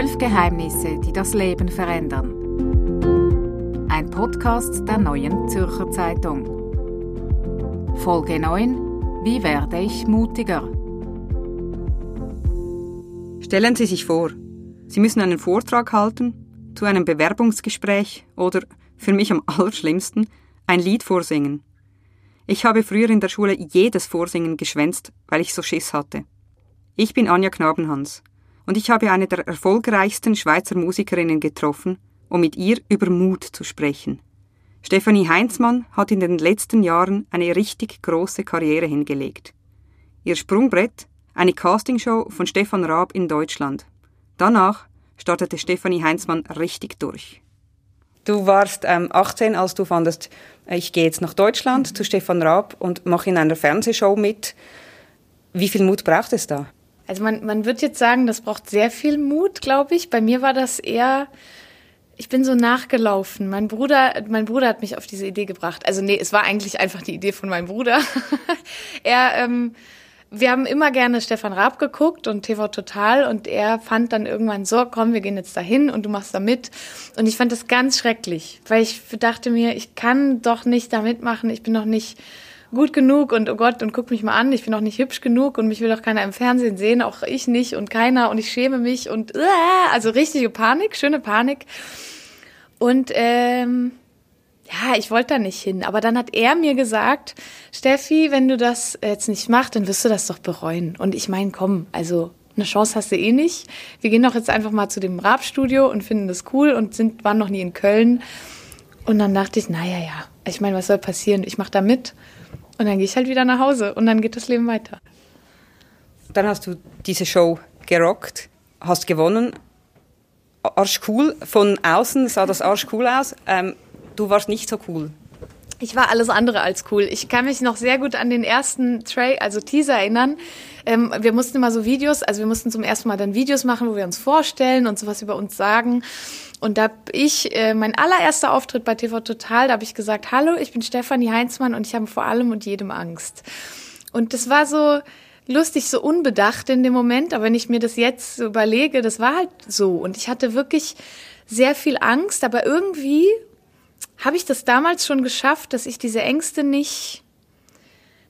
Zwölf Geheimnisse, die das Leben verändern. Ein Podcast der neuen Zürcher Zeitung. Folge 9. Wie werde ich mutiger? Stellen Sie sich vor, Sie müssen einen Vortrag halten, zu einem Bewerbungsgespräch oder, für mich am allerschlimmsten, ein Lied vorsingen. Ich habe früher in der Schule jedes Vorsingen geschwänzt, weil ich so Schiss hatte. Ich bin Anja Knabenhans und ich habe eine der erfolgreichsten Schweizer Musikerinnen getroffen, um mit ihr über Mut zu sprechen. Stefanie Heinzmann hat in den letzten Jahren eine richtig große Karriere hingelegt. Ihr Sprungbrett eine Castingshow von Stefan Raab in Deutschland. Danach startete Stefanie Heinzmann richtig durch. Du warst ähm, 18, als du fandest, ich gehe jetzt nach Deutschland zu Stefan Raab und mache in einer Fernsehshow mit. Wie viel Mut braucht es da? Also man, man wird jetzt sagen, das braucht sehr viel Mut, glaube ich. Bei mir war das eher, ich bin so nachgelaufen. Mein Bruder, mein Bruder hat mich auf diese Idee gebracht. Also nee, es war eigentlich einfach die Idee von meinem Bruder. er, ähm, wir haben immer gerne Stefan Raab geguckt und TV Total und er fand dann irgendwann so, komm, wir gehen jetzt dahin und du machst da mit. Und ich fand das ganz schrecklich, weil ich dachte mir, ich kann doch nicht da mitmachen, ich bin doch nicht gut genug und oh Gott, und guck mich mal an, ich bin auch nicht hübsch genug und mich will auch keiner im Fernsehen sehen, auch ich nicht und keiner und ich schäme mich und äh, also richtige Panik, schöne Panik. Und ähm, ja, ich wollte da nicht hin. Aber dann hat er mir gesagt, Steffi, wenn du das jetzt nicht machst, dann wirst du das doch bereuen. Und ich meine, komm, also eine Chance hast du eh nicht. Wir gehen doch jetzt einfach mal zu dem Raab-Studio und finden das cool und sind, waren noch nie in Köln. Und dann dachte ich, naja, ja, ich meine, was soll passieren? Ich mache da mit und dann gehe ich halt wieder nach Hause und dann geht das Leben weiter. Dann hast du diese Show gerockt, hast gewonnen. Arsch cool. Von außen sah das Arsch cool aus. Ähm, du warst nicht so cool. Ich war alles andere als cool. Ich kann mich noch sehr gut an den ersten Tray, also Teaser erinnern. Ähm, wir mussten immer so Videos, also wir mussten zum ersten Mal dann Videos machen, wo wir uns vorstellen und sowas über uns sagen. Und da habe ich, äh, mein allererster Auftritt bei TV Total, da habe ich gesagt, hallo, ich bin Stefanie Heinzmann und ich habe vor allem und jedem Angst. Und das war so lustig, so unbedacht in dem Moment, aber wenn ich mir das jetzt überlege, das war halt so. Und ich hatte wirklich sehr viel Angst, aber irgendwie habe ich das damals schon geschafft, dass ich diese Ängste nicht,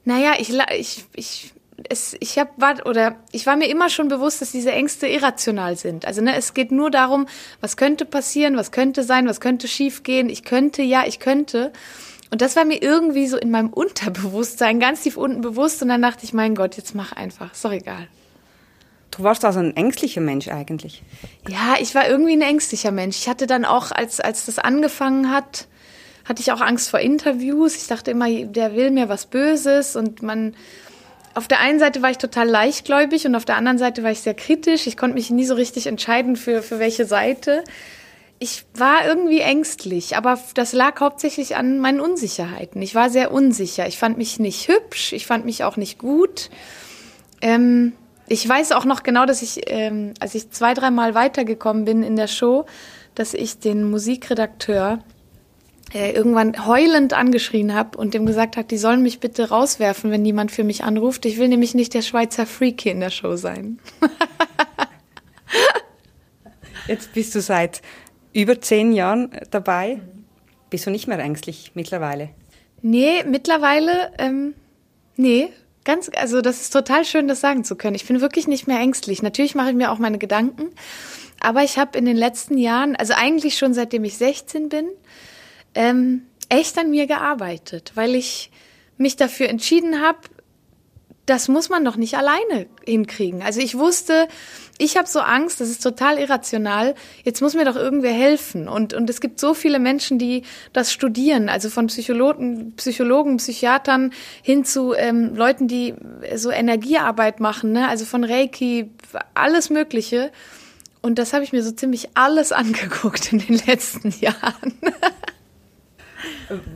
naja, ich, ich, ich es, ich hab, war, oder ich war mir immer schon bewusst, dass diese Ängste irrational sind. Also ne, es geht nur darum, was könnte passieren, was könnte sein, was könnte schiefgehen. Ich könnte, ja, ich könnte. Und das war mir irgendwie so in meinem Unterbewusstsein ganz tief unten bewusst. Und dann dachte ich, mein Gott, jetzt mach einfach, ist doch egal. Du warst also ein ängstlicher Mensch eigentlich. Ja, ich war irgendwie ein ängstlicher Mensch. Ich hatte dann auch, als, als das angefangen hat, hatte ich auch Angst vor Interviews. Ich dachte immer, der will mir was Böses und man, auf der einen Seite war ich total leichtgläubig und auf der anderen Seite war ich sehr kritisch. Ich konnte mich nie so richtig entscheiden für, für welche Seite. Ich war irgendwie ängstlich, aber das lag hauptsächlich an meinen Unsicherheiten. Ich war sehr unsicher. Ich fand mich nicht hübsch, ich fand mich auch nicht gut. Ähm, ich weiß auch noch genau, dass ich, ähm, als ich zwei, dreimal weitergekommen bin in der Show, dass ich den Musikredakteur äh, irgendwann heulend angeschrien habe und dem gesagt hat, die sollen mich bitte rauswerfen, wenn jemand für mich anruft. Ich will nämlich nicht der Schweizer Freak in der Show sein. Jetzt bist du seit über zehn Jahren dabei. Bist du nicht mehr ängstlich mittlerweile? Nee, mittlerweile, ähm, nee, ganz, also das ist total schön, das sagen zu können. Ich bin wirklich nicht mehr ängstlich. Natürlich mache ich mir auch meine Gedanken, aber ich habe in den letzten Jahren, also eigentlich schon seitdem ich 16 bin, ähm, echt an mir gearbeitet, weil ich mich dafür entschieden habe, das muss man doch nicht alleine hinkriegen. Also ich wusste, ich habe so Angst, das ist total irrational. Jetzt muss mir doch irgendwer helfen. Und, und es gibt so viele Menschen, die das studieren, also von Psychologen, Psychologen, Psychiatern hin zu ähm, Leuten, die so Energiearbeit machen, ne? also von Reiki, alles Mögliche. Und das habe ich mir so ziemlich alles angeguckt in den letzten Jahren.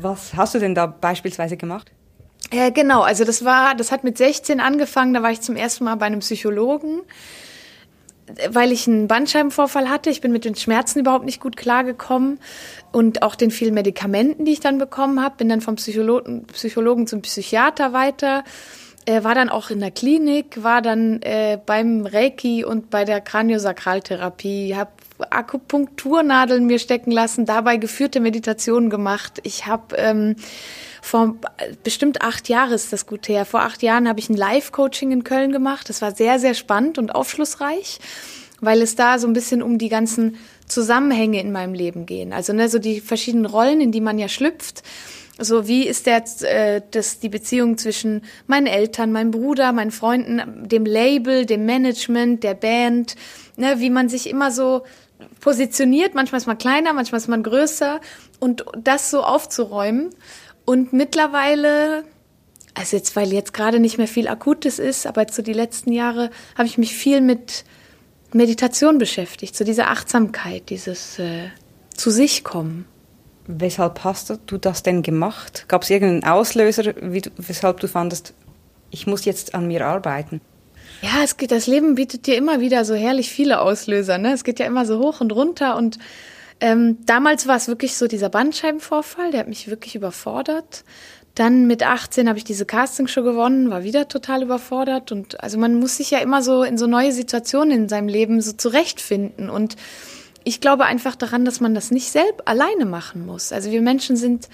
Was hast du denn da beispielsweise gemacht? Ja, genau, also das war, das hat mit 16 angefangen, da war ich zum ersten Mal bei einem Psychologen, weil ich einen Bandscheibenvorfall hatte. Ich bin mit den Schmerzen überhaupt nicht gut klargekommen und auch den vielen Medikamenten, die ich dann bekommen habe. Bin dann vom Psychologen, Psychologen zum Psychiater weiter. Äh, war dann auch in der Klinik, war dann äh, beim Reiki und bei der Kraniosakraltherapie, habe Akupunkturnadeln mir stecken lassen, dabei geführte Meditationen gemacht. Ich habe ähm, vor bestimmt acht Jahren ist das gut her. Vor acht Jahren habe ich ein Live-Coaching in Köln gemacht. Das war sehr, sehr spannend und aufschlussreich, weil es da so ein bisschen um die ganzen Zusammenhänge in meinem Leben gehen. Also ne, so die verschiedenen Rollen, in die man ja schlüpft. So, wie ist der, äh, das, die Beziehung zwischen meinen Eltern, meinem Bruder, meinen Freunden, dem Label, dem Management, der Band, ne, wie man sich immer so positioniert, manchmal ist man kleiner, manchmal ist man größer und das so aufzuräumen. Und mittlerweile, also jetzt, weil jetzt gerade nicht mehr viel Akutes ist, aber jetzt so die letzten Jahre habe ich mich viel mit Meditation beschäftigt, so diese Achtsamkeit, dieses äh, zu sich kommen. Weshalb hast du das denn gemacht? Gab es irgendeinen Auslöser, du, weshalb du fandest, ich muss jetzt an mir arbeiten? Ja, es geht, das Leben bietet dir immer wieder so herrlich viele Auslöser. Ne? Es geht ja immer so hoch und runter. Und ähm, damals war es wirklich so dieser Bandscheibenvorfall, der hat mich wirklich überfordert. Dann mit 18 habe ich diese Castingshow gewonnen, war wieder total überfordert. Und also man muss sich ja immer so in so neue Situationen in seinem Leben so zurechtfinden. Und ich glaube einfach daran, dass man das nicht selbst alleine machen muss. Also wir Menschen sind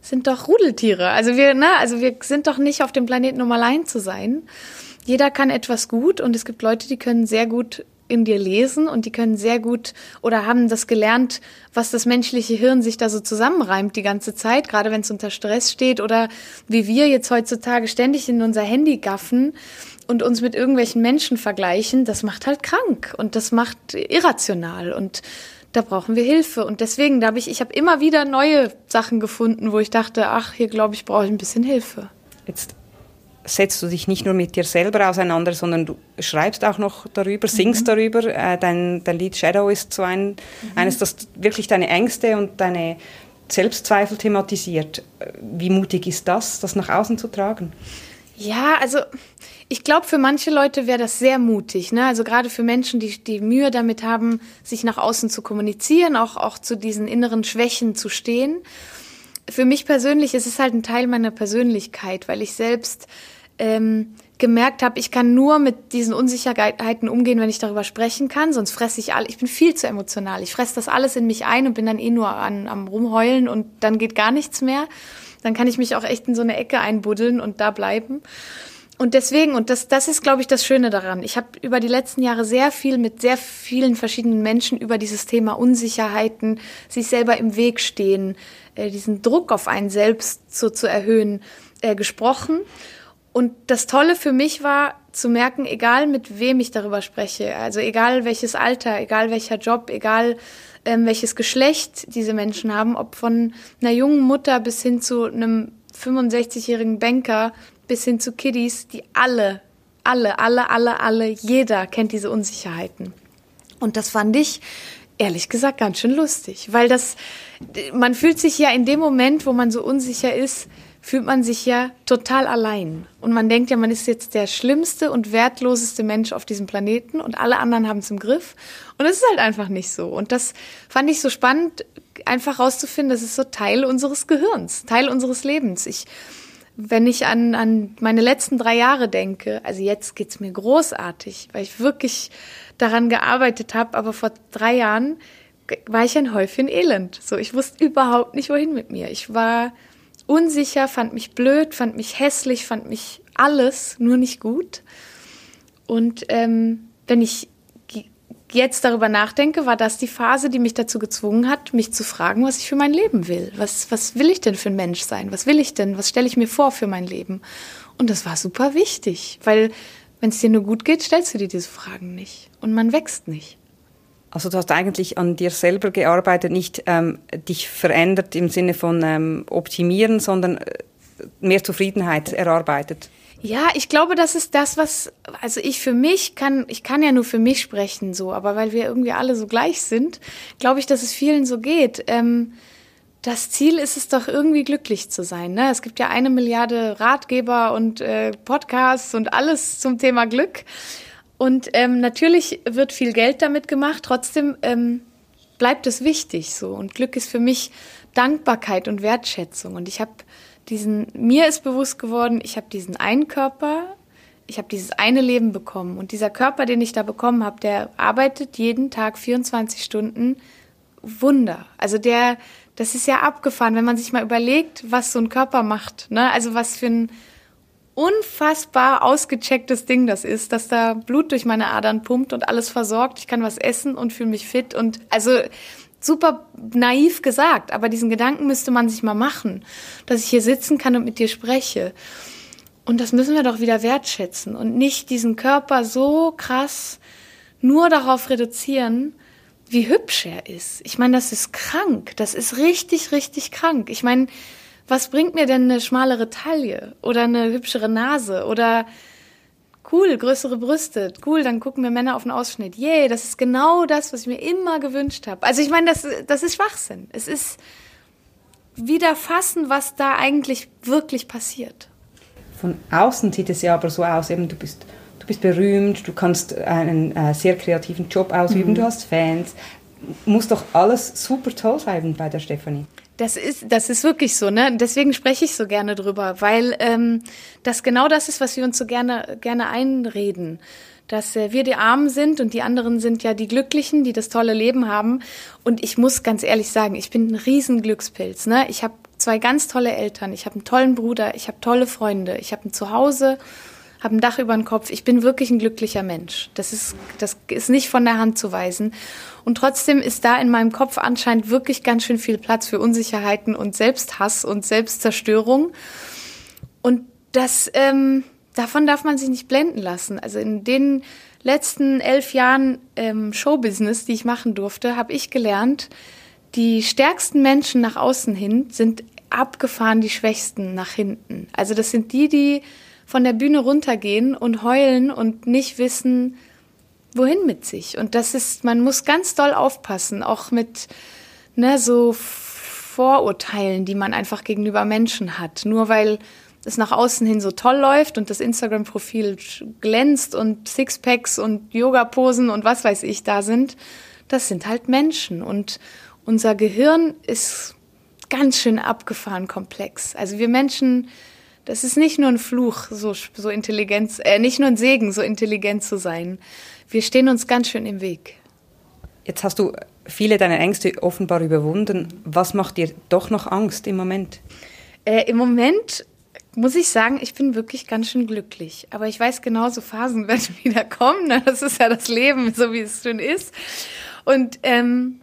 sind doch Rudeltiere. Also wir, ne, also wir sind doch nicht auf dem Planeten, um allein zu sein. Jeder kann etwas gut und es gibt Leute, die können sehr gut in dir lesen und die können sehr gut oder haben das gelernt, was das menschliche Hirn sich da so zusammenreimt die ganze Zeit, gerade wenn es unter Stress steht oder wie wir jetzt heutzutage ständig in unser Handy gaffen und uns mit irgendwelchen Menschen vergleichen, das macht halt krank und das macht irrational und da brauchen wir Hilfe und deswegen da habe ich ich habe immer wieder neue Sachen gefunden, wo ich dachte, ach, hier glaube ich, brauche ich ein bisschen Hilfe. Jetzt setzt du dich nicht nur mit dir selber auseinander, sondern du schreibst auch noch darüber, singst mhm. darüber. Äh, dein, dein Lied Shadow ist so ein, mhm. eines, das wirklich deine Ängste und deine Selbstzweifel thematisiert. Wie mutig ist das, das nach außen zu tragen? Ja, also ich glaube, für manche Leute wäre das sehr mutig. Ne? Also gerade für Menschen, die, die Mühe damit haben, sich nach außen zu kommunizieren, auch, auch zu diesen inneren Schwächen zu stehen. Für mich persönlich ist es halt ein Teil meiner Persönlichkeit, weil ich selbst ähm, gemerkt habe, ich kann nur mit diesen Unsicherheiten umgehen, wenn ich darüber sprechen kann, sonst fresse ich alle. Ich bin viel zu emotional. Ich fresse das alles in mich ein und bin dann eh nur an, am rumheulen und dann geht gar nichts mehr dann kann ich mich auch echt in so eine Ecke einbuddeln und da bleiben. Und deswegen, und das, das ist, glaube ich, das Schöne daran. Ich habe über die letzten Jahre sehr viel mit sehr vielen verschiedenen Menschen über dieses Thema Unsicherheiten, sich selber im Weg stehen, äh, diesen Druck auf einen selbst so zu erhöhen, äh, gesprochen. Und das Tolle für mich war zu merken, egal mit wem ich darüber spreche, also egal welches Alter, egal welcher Job, egal ähm, welches Geschlecht diese Menschen haben, ob von einer jungen Mutter bis hin zu einem 65-jährigen Banker bis hin zu Kiddies, die alle, alle, alle, alle, alle, jeder kennt diese Unsicherheiten. Und das fand ich ehrlich gesagt ganz schön lustig, weil das, man fühlt sich ja in dem Moment, wo man so unsicher ist, fühlt man sich ja total allein. Und man denkt ja, man ist jetzt der schlimmste und wertloseste Mensch auf diesem Planeten und alle anderen haben es im Griff. Und es ist halt einfach nicht so. Und das fand ich so spannend, einfach rauszufinden, das ist so Teil unseres Gehirns, Teil unseres Lebens. Ich, wenn ich an, an meine letzten drei Jahre denke, also jetzt geht's mir großartig, weil ich wirklich daran gearbeitet habe, aber vor drei Jahren war ich ein Häufchen Elend. So, ich wusste überhaupt nicht, wohin mit mir. Ich war unsicher, fand mich blöd, fand mich hässlich, fand mich alles, nur nicht gut. Und ähm, wenn ich jetzt darüber nachdenke, war das die Phase, die mich dazu gezwungen hat, mich zu fragen, was ich für mein Leben will. Was, was will ich denn für ein Mensch sein? Was will ich denn? Was stelle ich mir vor für mein Leben? Und das war super wichtig, weil wenn es dir nur gut geht, stellst du dir diese Fragen nicht. Und man wächst nicht. Also du hast eigentlich an dir selber gearbeitet, nicht ähm, dich verändert im Sinne von ähm, optimieren, sondern äh, mehr Zufriedenheit erarbeitet. Ja, ich glaube, das ist das, was, also ich für mich kann, ich kann ja nur für mich sprechen so, aber weil wir irgendwie alle so gleich sind, glaube ich, dass es vielen so geht. Ähm, das Ziel ist es doch irgendwie glücklich zu sein. Ne? Es gibt ja eine Milliarde Ratgeber und äh, Podcasts und alles zum Thema Glück. Und ähm, natürlich wird viel Geld damit gemacht, trotzdem ähm, bleibt es wichtig so. Und Glück ist für mich Dankbarkeit und Wertschätzung. Und ich habe diesen, mir ist bewusst geworden, ich habe diesen einen Körper, ich habe dieses eine Leben bekommen. Und dieser Körper, den ich da bekommen habe, der arbeitet jeden Tag 24 Stunden Wunder. Also der, das ist ja abgefahren, wenn man sich mal überlegt, was so ein Körper macht. Ne? Also was für ein unfassbar ausgechecktes Ding das ist, dass da Blut durch meine Adern pumpt und alles versorgt. Ich kann was essen und fühle mich fit und also super naiv gesagt, aber diesen Gedanken müsste man sich mal machen, dass ich hier sitzen kann und mit dir spreche. Und das müssen wir doch wieder wertschätzen und nicht diesen Körper so krass nur darauf reduzieren, wie hübsch er ist. Ich meine, das ist krank. Das ist richtig, richtig krank. Ich meine, was bringt mir denn eine schmalere Taille oder eine hübschere Nase oder cool, größere Brüste, cool, dann gucken wir Männer auf den Ausschnitt. Yay, das ist genau das, was ich mir immer gewünscht habe. Also ich meine, das, das ist Schwachsinn. Es ist wieder fassen, was da eigentlich wirklich passiert. Von außen sieht es ja aber so aus, eben du bist du bist berühmt, du kannst einen äh, sehr kreativen Job ausüben, mhm. du hast Fans. Muss doch alles super toll sein bei der Stefanie. Das ist, das ist wirklich so, ne? Deswegen spreche ich so gerne drüber, weil ähm, das genau das ist, was wir uns so gerne, gerne einreden. Dass äh, wir die Armen sind und die anderen sind ja die Glücklichen, die das tolle Leben haben. Und ich muss ganz ehrlich sagen, ich bin ein Riesenglückspilz. Ne? Ich habe zwei ganz tolle Eltern, ich habe einen tollen Bruder, ich habe tolle Freunde, ich habe ein Zuhause habe ein Dach über dem Kopf. Ich bin wirklich ein glücklicher Mensch. Das ist, das ist nicht von der Hand zu weisen. Und trotzdem ist da in meinem Kopf anscheinend wirklich ganz schön viel Platz für Unsicherheiten und Selbsthass und Selbstzerstörung. Und das, ähm, davon darf man sich nicht blenden lassen. Also in den letzten elf Jahren ähm, Showbusiness, die ich machen durfte, habe ich gelernt, die stärksten Menschen nach außen hin sind abgefahren die Schwächsten nach hinten. Also das sind die, die von der Bühne runtergehen und heulen und nicht wissen, wohin mit sich. Und das ist, man muss ganz doll aufpassen, auch mit ne, so Vorurteilen, die man einfach gegenüber Menschen hat. Nur weil es nach außen hin so toll läuft und das Instagram-Profil glänzt und Sixpacks und Yoga-Posen und was weiß ich da sind, das sind halt Menschen. Und unser Gehirn ist ganz schön abgefahren komplex. Also wir Menschen das ist nicht nur ein Fluch, so, so Intelligenz, äh, nicht nur ein Segen, so intelligent zu sein. Wir stehen uns ganz schön im Weg. Jetzt hast du viele deiner Ängste offenbar überwunden. Was macht dir doch noch Angst im Moment? Äh, Im Moment muss ich sagen, ich bin wirklich ganz schön glücklich. Aber ich weiß genau, so Phasen werden wieder kommen. Ne? Das ist ja das Leben, so wie es schon ist. Und ähm,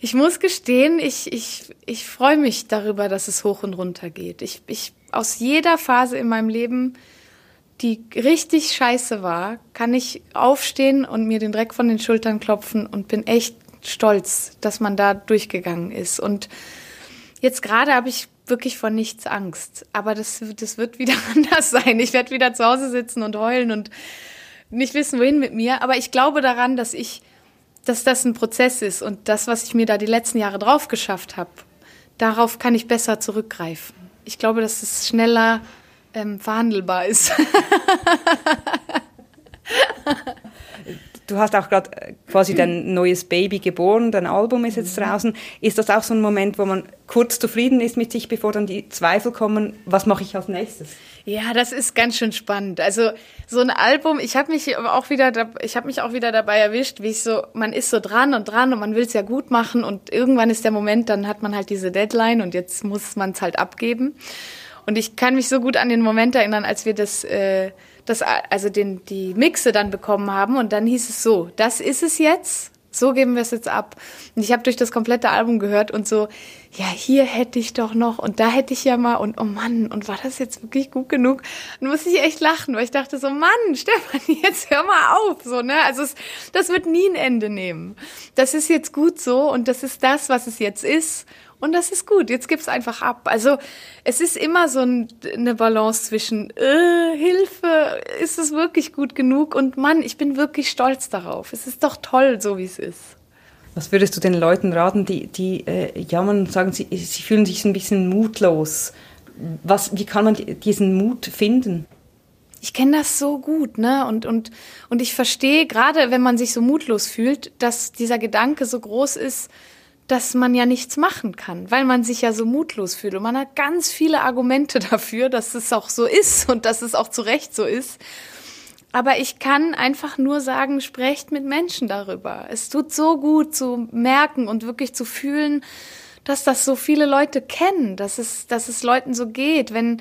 ich muss gestehen, ich, ich, ich freue mich darüber, dass es hoch und runter geht. Ich, ich aus jeder Phase in meinem Leben, die richtig scheiße war, kann ich aufstehen und mir den Dreck von den Schultern klopfen und bin echt stolz, dass man da durchgegangen ist. Und jetzt gerade habe ich wirklich vor nichts Angst. Aber das, das wird wieder anders sein. Ich werde wieder zu Hause sitzen und heulen und nicht wissen, wohin mit mir. Aber ich glaube daran, dass ich, dass das ein Prozess ist und das, was ich mir da die letzten Jahre drauf geschafft habe, darauf kann ich besser zurückgreifen ich glaube, dass es schneller ähm, verhandelbar ist. Du hast auch gerade äh, quasi dein neues Baby geboren, dein Album ist jetzt mhm. draußen. Ist das auch so ein Moment, wo man kurz zufrieden ist mit sich, bevor dann die Zweifel kommen, was mache ich als nächstes? Ja, das ist ganz schön spannend. Also so ein Album, ich habe mich auch wieder, ich habe mich auch wieder dabei erwischt, wie ich so, man ist so dran und dran und man will es ja gut machen und irgendwann ist der Moment, dann hat man halt diese Deadline und jetzt muss man es halt abgeben. Und ich kann mich so gut an den Moment erinnern, als wir das äh, das, also den, die Mixe dann bekommen haben und dann hieß es so, das ist es jetzt, so geben wir es jetzt ab. Und ich habe durch das komplette Album gehört und so, ja, hier hätte ich doch noch und da hätte ich ja mal und oh Mann, und war das jetzt wirklich gut genug? Dann musste ich echt lachen, weil ich dachte so, Mann, Stefan, jetzt hör mal auf, so, ne? Also es, das wird nie ein Ende nehmen. Das ist jetzt gut so und das ist das, was es jetzt ist und das ist gut, jetzt gib's einfach ab. Also es ist immer so ein, eine Balance zwischen äh, Hilfe, ist es wirklich gut genug und Mann, ich bin wirklich stolz darauf. Es ist doch toll, so wie es ist. Was würdest du den Leuten raten, die, die äh, jammern und sagen, sie, sie fühlen sich ein bisschen mutlos? Was, wie kann man diesen Mut finden? Ich kenne das so gut, ne? Und, und, und ich verstehe, gerade wenn man sich so mutlos fühlt, dass dieser Gedanke so groß ist, dass man ja nichts machen kann, weil man sich ja so mutlos fühlt. Und man hat ganz viele Argumente dafür, dass es auch so ist und dass es auch zu Recht so ist. Aber ich kann einfach nur sagen, sprecht mit Menschen darüber. Es tut so gut zu merken und wirklich zu fühlen, dass das so viele Leute kennen, dass es, dass es Leuten so geht. Wenn,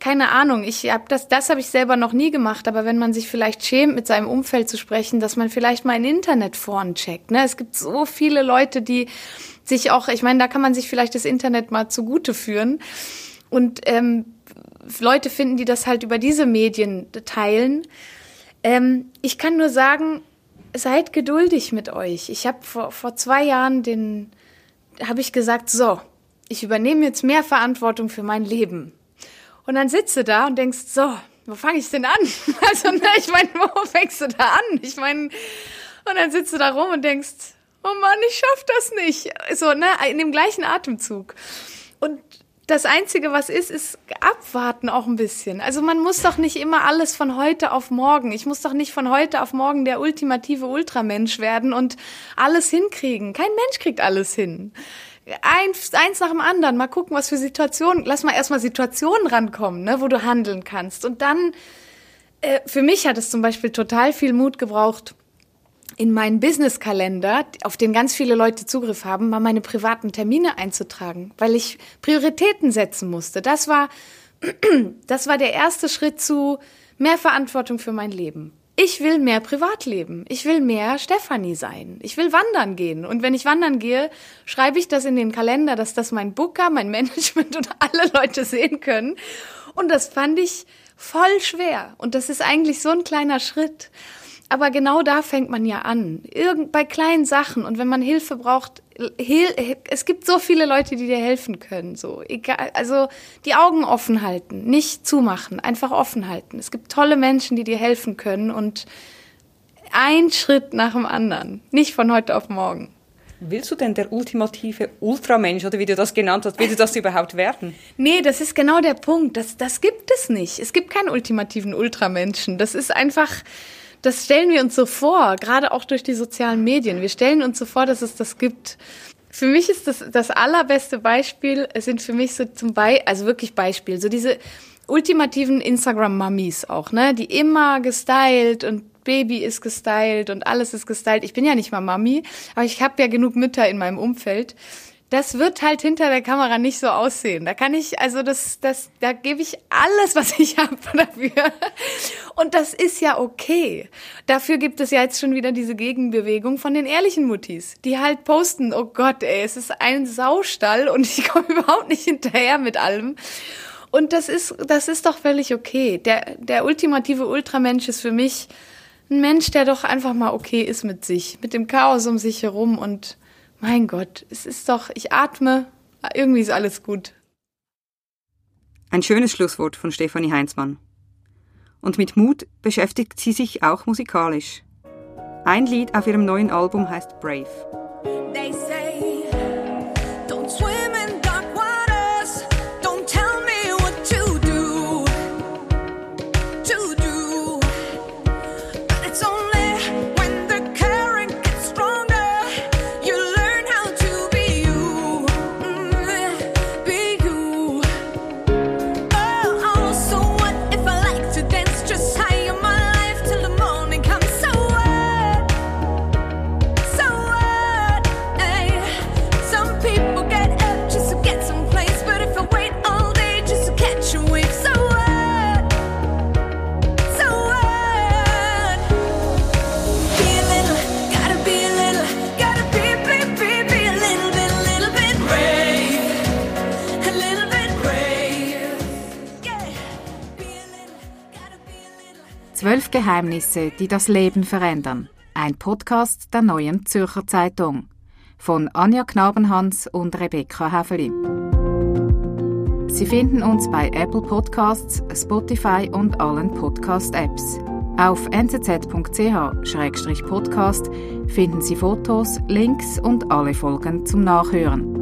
keine Ahnung, ich habe das, das habe ich selber noch nie gemacht, aber wenn man sich vielleicht schämt, mit seinem Umfeld zu sprechen, dass man vielleicht mal in Internetforen checkt. Ne? Es gibt so viele Leute, die sich auch, ich meine, da kann man sich vielleicht das Internet mal zugute führen. Und ähm, Leute finden, die das halt über diese Medien teilen. Ähm, ich kann nur sagen, seid geduldig mit euch. Ich habe vor, vor zwei Jahren den, habe ich gesagt, so, ich übernehme jetzt mehr Verantwortung für mein Leben. Und dann sitzt du da und denkst, so, wo fange ich denn an? Also, ne, ich meine, wo fängst du da an? Ich meine, und dann sitzt du da rum und denkst, oh Mann, ich schaff das nicht. So, ne, in dem gleichen Atemzug. Und das Einzige, was ist, ist abwarten auch ein bisschen. Also man muss doch nicht immer alles von heute auf morgen. Ich muss doch nicht von heute auf morgen der ultimative Ultramensch werden und alles hinkriegen. Kein Mensch kriegt alles hin. Eins, eins nach dem anderen. Mal gucken, was für Situationen. Lass mal erstmal Situationen rankommen, ne, wo du handeln kannst. Und dann, äh, für mich hat es zum Beispiel total viel Mut gebraucht, in meinen Business-Kalender, auf den ganz viele Leute Zugriff haben, mal meine privaten Termine einzutragen, weil ich Prioritäten setzen musste. Das war, das war der erste Schritt zu mehr Verantwortung für mein Leben. Ich will mehr Privatleben. Ich will mehr Stefanie sein. Ich will wandern gehen. Und wenn ich wandern gehe, schreibe ich das in den Kalender, dass das mein Booker, mein Management und alle Leute sehen können. Und das fand ich voll schwer. Und das ist eigentlich so ein kleiner Schritt. Aber genau da fängt man ja an. Irgend, bei kleinen Sachen. Und wenn man Hilfe braucht, hil es gibt so viele Leute, die dir helfen können. So, egal, also die Augen offen halten, nicht zumachen, einfach offen halten. Es gibt tolle Menschen, die dir helfen können und ein Schritt nach dem anderen. Nicht von heute auf morgen. Willst du denn der ultimative Ultramensch oder wie du das genannt hast, willst du das überhaupt werden? Nee, das ist genau der Punkt. Das, das gibt es nicht. Es gibt keinen ultimativen Ultramenschen. Das ist einfach, das stellen wir uns so vor, gerade auch durch die sozialen Medien. Wir stellen uns so vor, dass es das gibt. Für mich ist das das allerbeste Beispiel, es sind für mich so zum Beispiel, also wirklich Beispiel, so diese ultimativen Instagram-Mummies auch, ne, die immer gestylt und Baby ist gestylt und alles ist gestylt. Ich bin ja nicht mal Mami, aber ich habe ja genug Mütter in meinem Umfeld das wird halt hinter der Kamera nicht so aussehen. Da kann ich, also das, das, da gebe ich alles, was ich habe dafür. Und das ist ja okay. Dafür gibt es ja jetzt schon wieder diese Gegenbewegung von den ehrlichen Muttis, die halt posten, oh Gott, ey, es ist ein Saustall und ich komme überhaupt nicht hinterher mit allem. Und das ist, das ist doch völlig okay. Der, der ultimative Ultramensch ist für mich ein Mensch, der doch einfach mal okay ist mit sich, mit dem Chaos um sich herum und mein Gott, es ist doch, ich atme, irgendwie ist alles gut. Ein schönes Schlusswort von Stefanie Heinzmann. Und mit Mut beschäftigt sie sich auch musikalisch. Ein Lied auf ihrem neuen Album heißt Brave. Zwölf Geheimnisse, die das Leben verändern. Ein Podcast der neuen Zürcher Zeitung. Von Anja Knabenhans und Rebecca Häfeli. Sie finden uns bei Apple Podcasts, Spotify und allen Podcast-Apps. Auf nzz.ch-podcast finden Sie Fotos, Links und alle Folgen zum Nachhören.